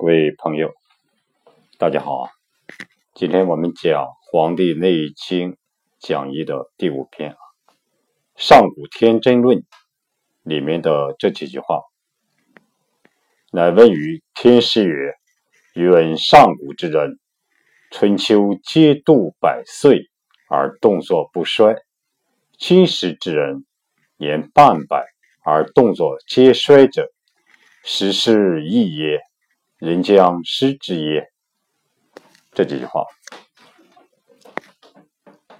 各位朋友，大家好啊！今天我们讲《黄帝内经讲义》的第五篇啊《上古天真论》里面的这几句话。乃问于天师曰：“云上古之人，春秋皆度百岁而动作不衰；今时之人，年半百而动作皆衰者，时是异也。”人将失之耶？这几句话，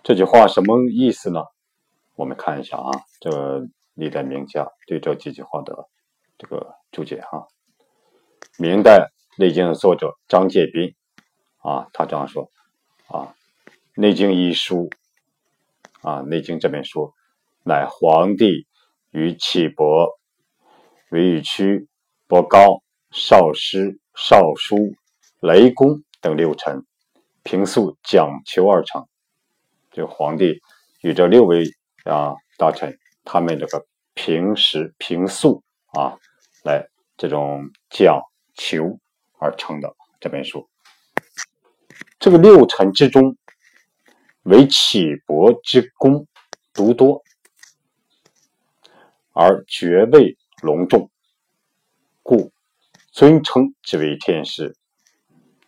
这句话什么意思呢？我们看一下啊，这历代名家对这几句话的这个注解哈。明代《内经》的作者张介宾啊，他这样说啊，《内经》一书啊，《内经》这本书乃皇帝与启伯、韦宇屈、伯高、少师。少书、雷公等六臣平素讲求而成，就皇帝与这六位啊大臣，他们这个平时平素啊，来这种讲求而成的这本书。这个六臣之中，为启伯之功独多，而爵位隆重，故。尊称之为天师。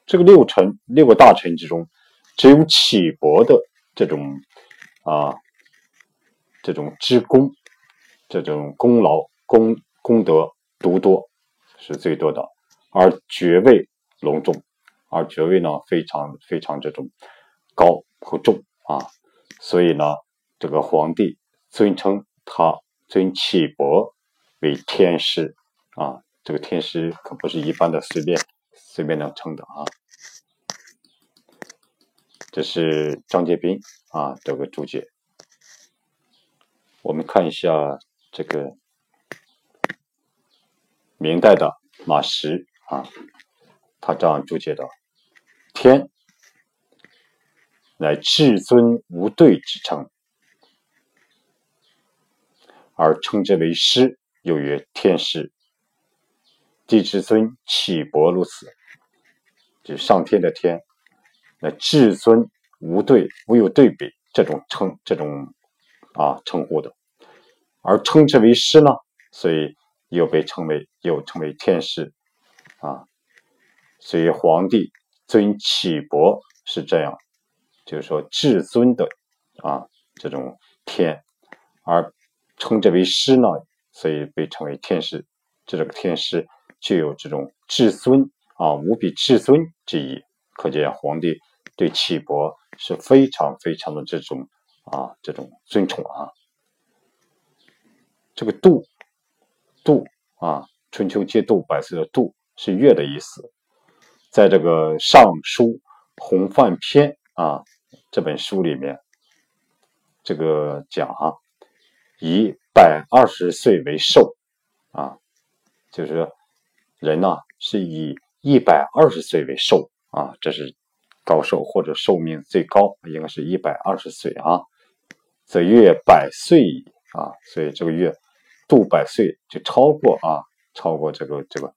这个六臣六个大臣之中，只有启伯的这种啊这种之功，这种功劳功功德独多是最多的，而爵位隆重，而爵位呢非常非常这种高和重啊，所以呢这个皇帝尊称他尊启伯为天师啊。这个天师可不是一般的随便随便能称的啊！这是张杰斌啊这个注解。我们看一下这个明代的马识啊，他这样注解的：天乃至尊无对之称，而称之为师，又曰天师。帝之尊启伯如此，就上天的天，那至尊无对，无有对比，这种称这种啊称呼的，而称之为师呢，所以又被称为又称为天师啊，所以皇帝尊启伯是这样，就是说至尊的啊这种天，而称之为师呢，所以被称为天师，这个天师。具有这种至尊啊，无比至尊之意，可见皇帝对启伯是非常非常的这种啊，这种尊崇啊。这个度度啊，春秋皆度百岁的度是月的意思，在这个《尚书洪范篇》啊这本书里面，这个讲啊，以百二十岁为寿啊，就是。人呢是以一百二十岁为寿啊，这是高寿或者寿命最高，应该是一百二十岁啊。则月百岁啊，所以这个月度百岁就超过啊，超过这个这个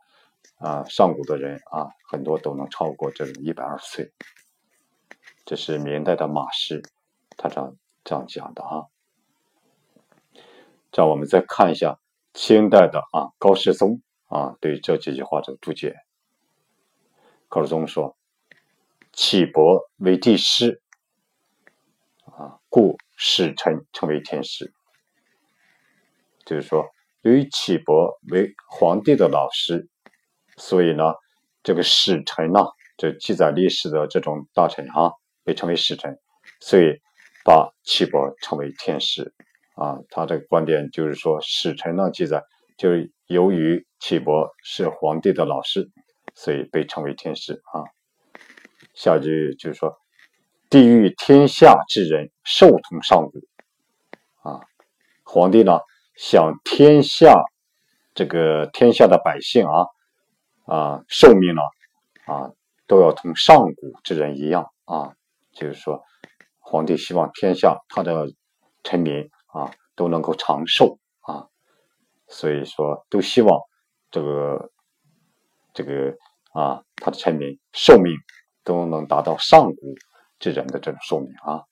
啊上古的人啊，很多都能超过这种一百二十岁。这是明代的马氏，他这样这样讲的啊。这样我们再看一下清代的啊高士宗。啊，对这几句话的注解，高士宗说：“启伯为帝师，啊，故使臣称为天师。就是说，由于启伯为皇帝的老师，所以呢，这个使臣呢，这记载历史的这种大臣啊，被称为使臣，所以把启伯称为天师。啊，他这个观点就是说，使臣呢记载。”就是由于启伯是皇帝的老师，所以被称为天师啊。下句就是说，地狱天下之人寿同上古啊。皇帝呢，想天下这个天下的百姓啊啊寿命呢啊都要同上古之人一样啊。就是说，皇帝希望天下他的臣民啊都能够长寿啊。所以说，都希望这个这个啊，他的臣民寿命都能达到上古之人的这种寿命啊，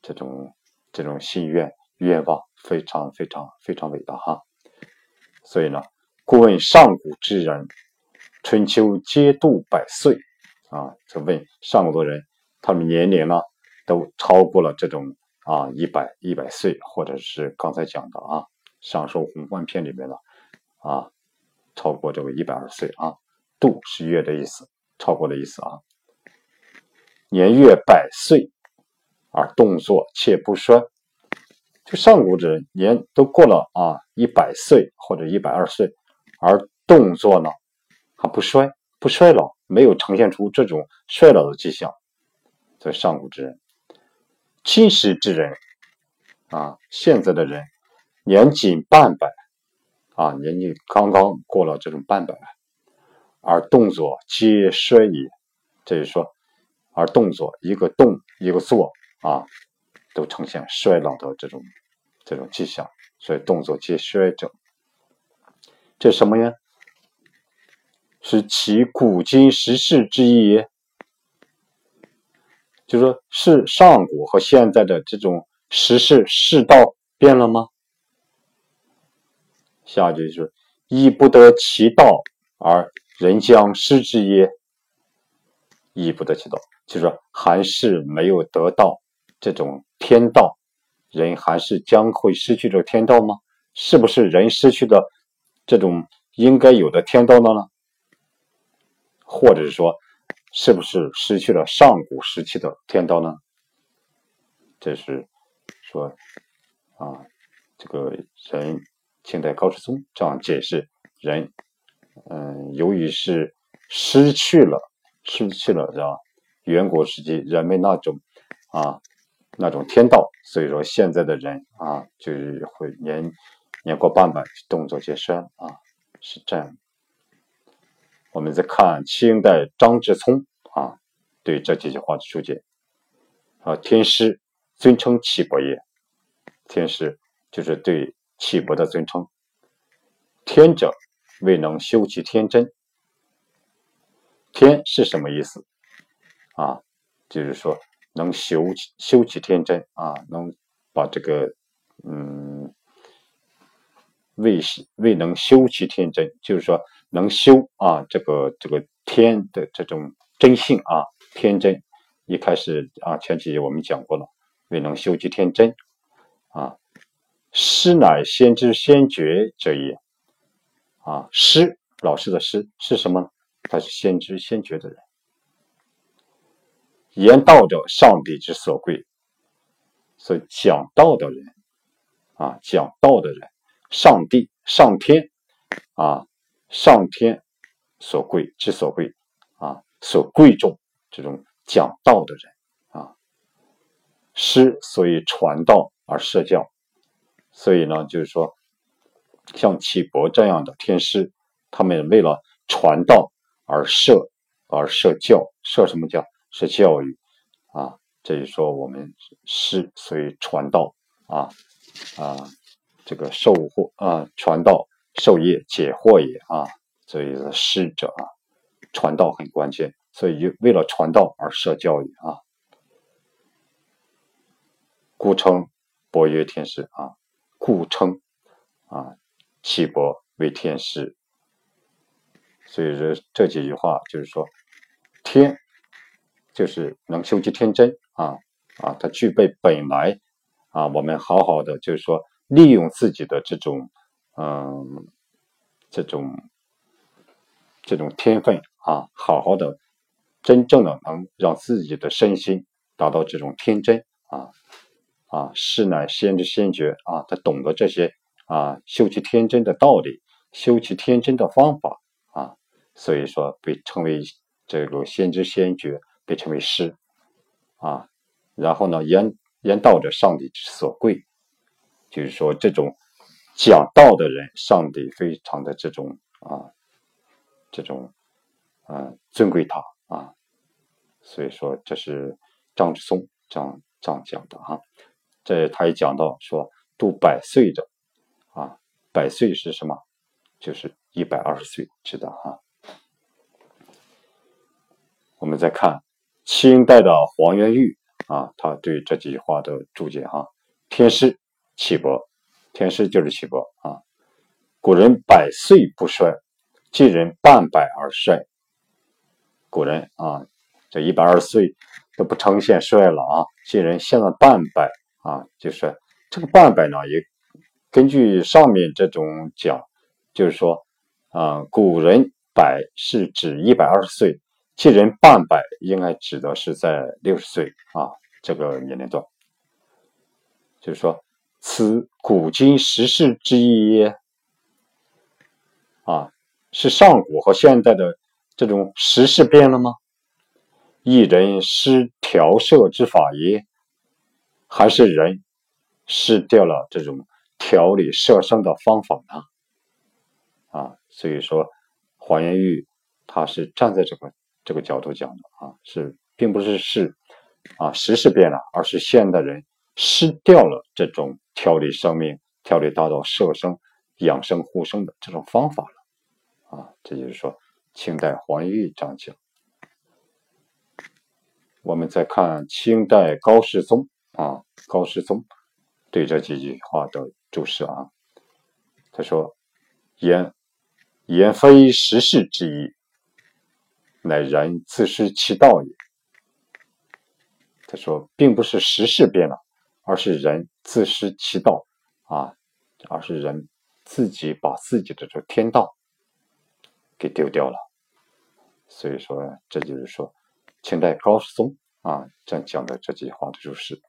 这种这种心愿愿望非常非常非常伟大哈。所以呢，故问上古之人，春秋皆度百岁啊。就问上古的人，他们年龄呢都超过了这种啊一百一百岁，或者是刚才讲的啊《上寿宏观篇》里面的啊，超过这个一百二岁啊。度是月的意思，超过的意思啊。年月百岁而动作且不衰。就上古之人年都过了啊一百岁或者一百二岁，而动作呢还不衰不衰老，没有呈现出这种衰老的迹象。在上古之人，今时之人啊，现在的人年仅半百啊，年纪刚刚过了这种半百，而动作皆衰也。这就是说，而动作一个动一个做啊，都呈现衰老的这种。这种迹象，所以动作皆衰者，这什么呀？是其古今时事之意，就说是上古和现在的这种时事世道变了吗？下句是亦不得其道而人将失之耶？亦不得其道，就是说还是没有得到这种天道。人还是将会失去这个天道吗？是不是人失去的这种应该有的天道了呢？或者是说，是不是失去了上古时期的天道呢？这是说啊，这个人清代高士宗这样解释：人，嗯，由于是失去了，失去了是吧？远古时期人们那种啊。那种天道，所以说现在的人啊，就是会年年过半百，动作皆衰啊，是这样。我们再看清代张志聪啊，对这几句话的注解啊，天师尊称岐伯也，天师就是对岐伯的尊称。天者，未能修其天真。天是什么意思啊？就是说。能修修其天真啊，能把这个嗯未未能修其天真，就是说能修啊这个这个天的这种真性啊天真。一开始啊前几节我们讲过了，未能修其天真啊，师乃先知先觉者也啊，师老师的师是什么？他是先知先觉的人。言道者，上帝之所贵。所以讲道的人啊，讲道的人，上帝、上天啊，上天所贵之所贵啊，所贵重这种讲道的人啊，师所以传道而设教。所以呢，就是说，像启伯这样的天师，他们为了传道而设而设教，设什么教？设教育啊，这就说我们师所以传道啊啊，这个授惑啊，传道授业解惑也啊，所以师者啊，传道很关键，所以为了传道而设教育啊，故称伯曰天师啊，故称啊启伯为天师，所以说这几句话就是说天。就是能修其天真啊啊，他具备本来啊，我们好好的就是说利用自己的这种嗯这种这种天分啊，好好的真正的能让自己的身心达到这种天真啊啊，是乃先知先觉啊，他懂得这些啊修其天真的道理，修其天真的方法啊，所以说被称为这个先知先觉。被称为师啊，然后呢，言言道者，上帝之所贵，就是说这种讲道的人，上帝非常的这种啊，这种啊尊贵他啊，所以说这是张之松这样这样讲的哈。这他也讲到说，度百岁的啊，百岁是什么？就是一百二十岁，知道哈。我们再看清代的黄元玉啊，他对这几句话的注解哈。天师气薄，天师就是气薄啊。古人百岁不衰，今人半百而衰。古人啊，这一百二十岁都不呈现衰了啊，今人现在半百啊，就是这个半百呢，也根据上面这种讲，就是说啊，古人百是指一百二十岁。其人半百，应该指的是在六十岁啊这个年龄段，就是说，此古今时事之一耶？啊，是上古和现代的这种时事变了吗？一人失调摄之法耶？还是人失掉了这种调理摄生的方法呢？啊，所以说黄元玉他是站在这个。这个角度讲的啊，是并不是是啊时事变了，而是现代人失掉了这种调理生命、调理大道、摄生、养生、护生的这种方法了啊。这就是说，清代黄玉这样讲。我们再看清代高士宗啊，高师宗对这几句话的注释啊，他说：“言言非时事之意。”乃人自失其道也。他说，并不是时事变了，而是人自失其道啊，而是人自己把自己的这天道给丢掉了。所以说，这就是说，清代高师宗啊这样讲的这句话的注释。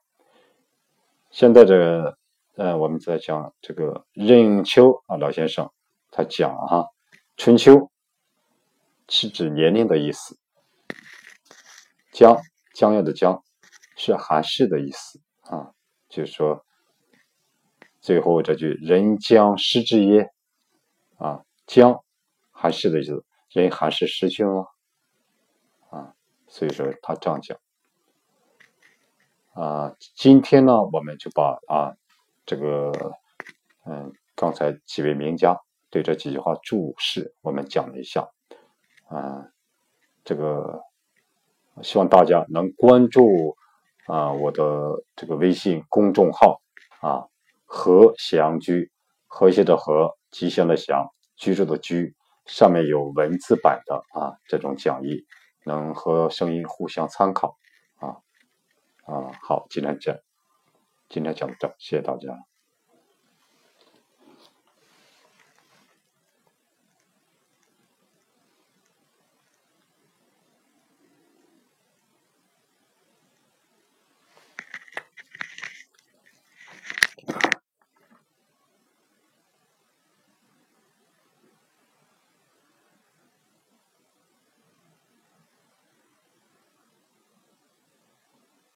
现在这个，呃，我们在讲这个任丘啊老先生，他讲啊，春秋。是指年龄的意思，将将要的将是寒士的意思啊，就是说最后这句人将失之耶啊，将寒士的意思，人寒士失去了啊，所以说他这样讲啊。今天呢，我们就把啊这个嗯刚才几位名家对这几句话注释，我们讲了一下。啊，这个希望大家能关注啊我的这个微信公众号啊和祥居和谐的和吉祥的祥居住的居上面有文字版的啊这种讲义，能和声音互相参考啊好，今天讲今天讲到这，谢谢大家。